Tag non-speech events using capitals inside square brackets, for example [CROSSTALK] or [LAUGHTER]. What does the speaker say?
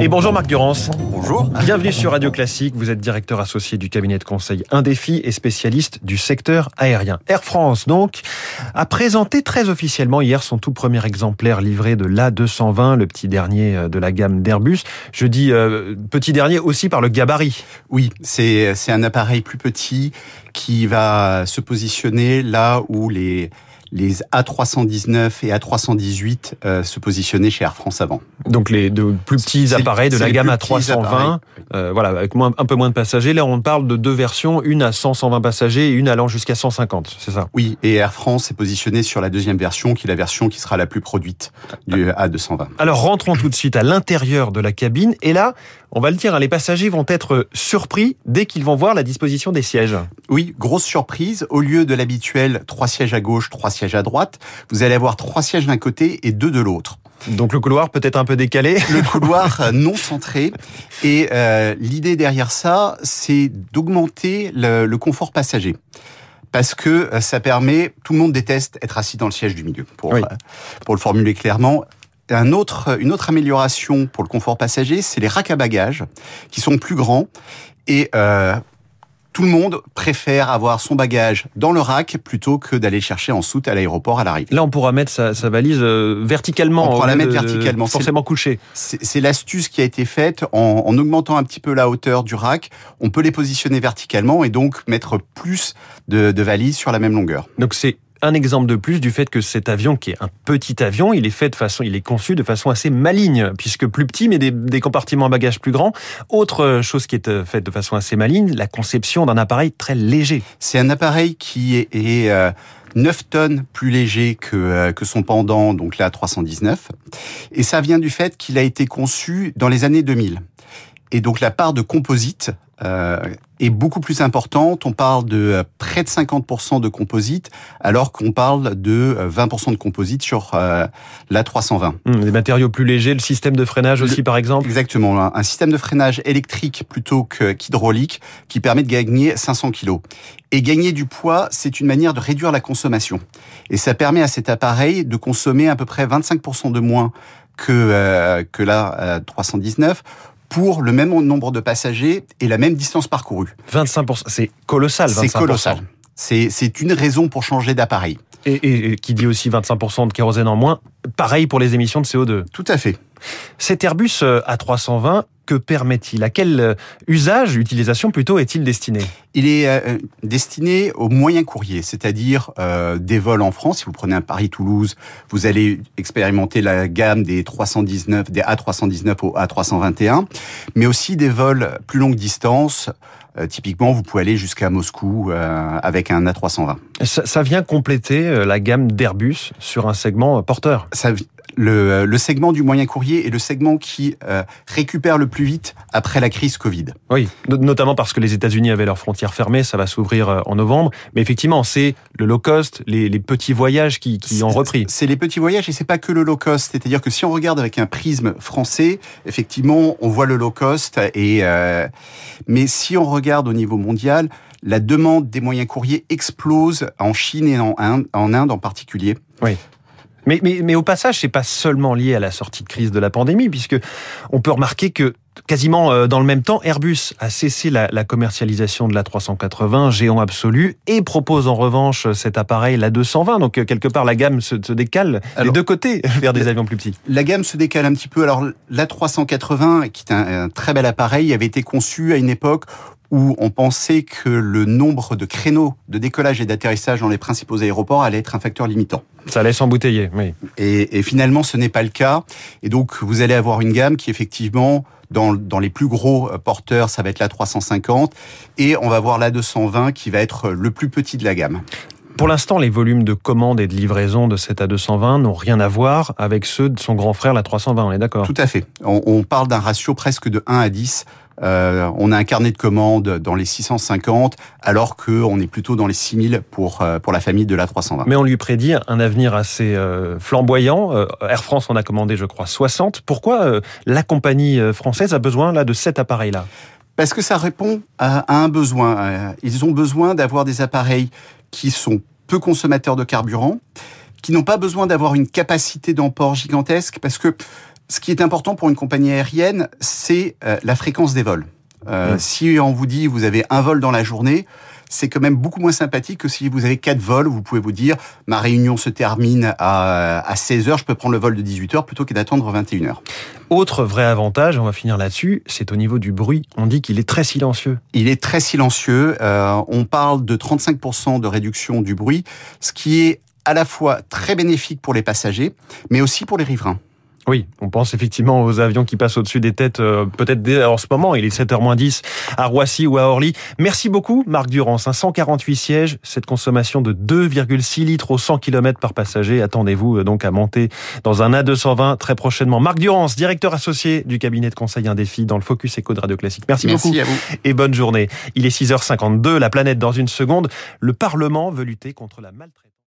Et bonjour Marc Durance. Bonjour. Bienvenue sur Radio Classique. Vous êtes directeur associé du cabinet de conseil Indéfi et spécialiste du secteur aérien. Air France, donc, a présenté très officiellement hier son tout premier exemplaire livré de l'A220, le petit dernier euh, de la gamme d'Airbus. Je dis euh, petit dernier aussi par le gabarit. Oui, c'est un appareil plus petit qui va se positionner là où les les A319 et A318 euh, se positionnaient chez Air France avant. Donc les deux plus petits appareils de la gamme A320, euh, voilà, avec moins, un peu moins de passagers. Là, on parle de deux versions, une à 100, 120 passagers et une allant jusqu'à 150, c'est ça? Oui, et Air France est positionné sur la deuxième version, qui est la version qui sera la plus produite du A220. Alors rentrons tout de suite à l'intérieur de la cabine, et là, on va le dire, hein, les passagers vont être surpris dès qu'ils vont voir la disposition des sièges. Oui, grosse surprise. Au lieu de l'habituel trois sièges à gauche, trois sièges à droite, vous allez avoir trois sièges d'un côté et deux de l'autre. Donc le couloir peut être un peu décalé. Le [LAUGHS] couloir non centré. Et euh, l'idée derrière ça, c'est d'augmenter le, le confort passager parce que euh, ça permet, tout le monde déteste être assis dans le siège du milieu, pour, Oui. euh, pour le formuler clairement. Un autre, une autre amélioration pour le confort passager, c'est les racks à bagages qui sont plus grands et euh, tout le monde préfère avoir son bagage dans le rack plutôt que d'aller le chercher en soute à l'aéroport à l'arrivée. Là, on pourra mettre sa, sa valise euh, verticalement. On pourra au la mettre de- verticalement. Forcément couchée. C'est c'est l'astuce qui a été faite en, en augmentant un petit peu la hauteur du rack. On peut les positionner verticalement et donc mettre plus de, de valises sur la même longueur. Donc c'est un exemple de plus du fait que cet avion, qui est un petit avion, il est conçu de façon assez maligne, puisque plus petit, mais des, compartiments à bagages plus grands. Autre chose qui est euh, faite de façon assez maligne, la conception d'un appareil très léger. C'est un appareil qui est, est euh, 9 tonnes plus léger que, euh, que son pendant, donc la 319. Et ça vient du fait qu'il a été conçu dans les années 2000. Et donc la part de composite euh, est beaucoup plus importante. On parle de euh, près de 50% de composite, alors qu'on parle de euh, 20% de composite sur euh, la 320. Hum, des matériaux plus légers, le système de freinage Le- aussi, par exemple? Exactement, un- système de freinage électrique plutôt que- qu'hydraulique qui permet de gagner 500 kilos. Et gagner du poids, c'est une manière de réduire la consommation. Et ça permet à cet appareil de consommer à peu près 25% de moins que, euh, que la euh, 319 pour le même nombre de passagers et la même distance parcourue. 25%, c'est colossal. C'est 25%. colossal. C'est une raison pour changer d'appareil. Et, et- et qui dit aussi 25% de kérosène en moins. Pareil pour les émissions de CO2. Tout à fait. Cet Airbus euh, A320, que permet-il? À quel euh, usage, utilisation plutôt, est-il destiné? Il est euh, destiné aux moyens courriers, c'est-à-dire euh, des vols en France. Si vous prenez un Paris-Toulouse, vous allez expérimenter la gamme des 319, des A319 au A321, mais aussi des vols plus longue distance. Euh, typiquement, vous pouvez aller jusqu'à Moscou euh, avec un A320. ça, ça vient compléter euh, la gamme d'Airbus sur un segment euh, porteur? Ça, le, le segment du moyen courrier est le segment qui euh, récupère le plus vite après la crise Covid. Oui, no- notamment parce que les États-Unis avaient leurs frontières fermées, ça va s'ouvrir euh, en novembre. Mais effectivement, c'est le low cost, les, les petits voyages qui, qui ont repris. C'est les petits voyages et c'est pas que le low cost. C'est-à-dire que si on regarde avec un prisme français, effectivement, on voit le low cost. Et euh, mais si on regarde au niveau mondial, la demande des moyens courriers explose en Chine et en Inde, en Inde en particulier. Mais, mais, mais au passage, c'est pas seulement lié à la sortie de crise de la pandémie, puisque on peut remarquer que quasiment euh, dans le même temps, Airbus a cessé la, la commercialisation de la 380, géant absolu, et propose en revanche cet appareil, la 220. Donc euh, quelque part, la gamme se, se décale des Alors- deux côtés [LAUGHS] vers des avions plus petits. La gamme se décale un petit peu. Alors la 380, qui est un, un très bel appareil, avait été conçu à une époque où on pensait que le nombre de créneaux de décollage et d'atterrissage dans les principaux aéroports allait être un facteur limitant. Ça laisse embouteiller, oui. Et, et finalement, ce n'est pas le cas. Et donc, vous allez avoir une gamme qui, effectivement, dans, dans les plus gros euh, porteurs, ça va être la 350. Et on va voir la 220 qui va être le plus petit de la gamme. Pour l'instant, les volumes de commandes et de livraison de cette A220 n'ont rien à voir avec ceux de son grand frère, la 320, on est d'accord? Tout à fait. On, on parle d'un ratio presque de 1 à 10. Euh, on a un carnet de commandes dans les 650, alors qu'on est plutôt dans les 6000 pour, euh, pour la famille de la 320. Mais on lui prédit un avenir assez euh, flamboyant. Air France en a commandé, je crois, 60. Pourquoi la compagnie française a besoin là de cet appareil-là? Parce que ça répond à, un besoin. Ils ont besoin d'avoir des appareils qui sont peu consommateurs de carburant, qui n'ont pas besoin d'avoir une capacité d'emport gigantesque, parce que Ce qui est important pour une compagnie aérienne, c'est euh, la fréquence des vols. Euh, Si on vous dit vous avez un vol dans la journée, c'est quand même beaucoup moins sympathique que si vous avez quatre vols. Vous pouvez vous dire ma réunion se termine à, à 16 heures, je peux prendre le vol de 18 heures plutôt que d'attendre 21 heures. Autre vrai avantage, on va finir là-dessus, c'est au niveau du bruit. On dit qu'il est très silencieux. Il est très silencieux. Euh, on parle de 35% de réduction du bruit, ce qui est à la fois très bénéfique pour les passagers, mais aussi pour les riverains. Oui, on pense effectivement aux avions qui passent au-dessus des têtes, euh, peut-être dès en ce moment, il est 7h10 à Roissy ou à Orly. Merci beaucoup Marc Durance, 148 sièges, cette consommation de 2,6 litres au 100 km par passager. Attendez-vous euh, donc à monter dans un A220 très prochainement. Marc Durance, directeur associé du cabinet de conseil Indéfi dans le Focus Eco de Radio Classique. Merci, Merci beaucoup à vous. et bonne journée. Il est 6h52, la planète dans une seconde. Le Parlement veut lutter contre la maltraitance.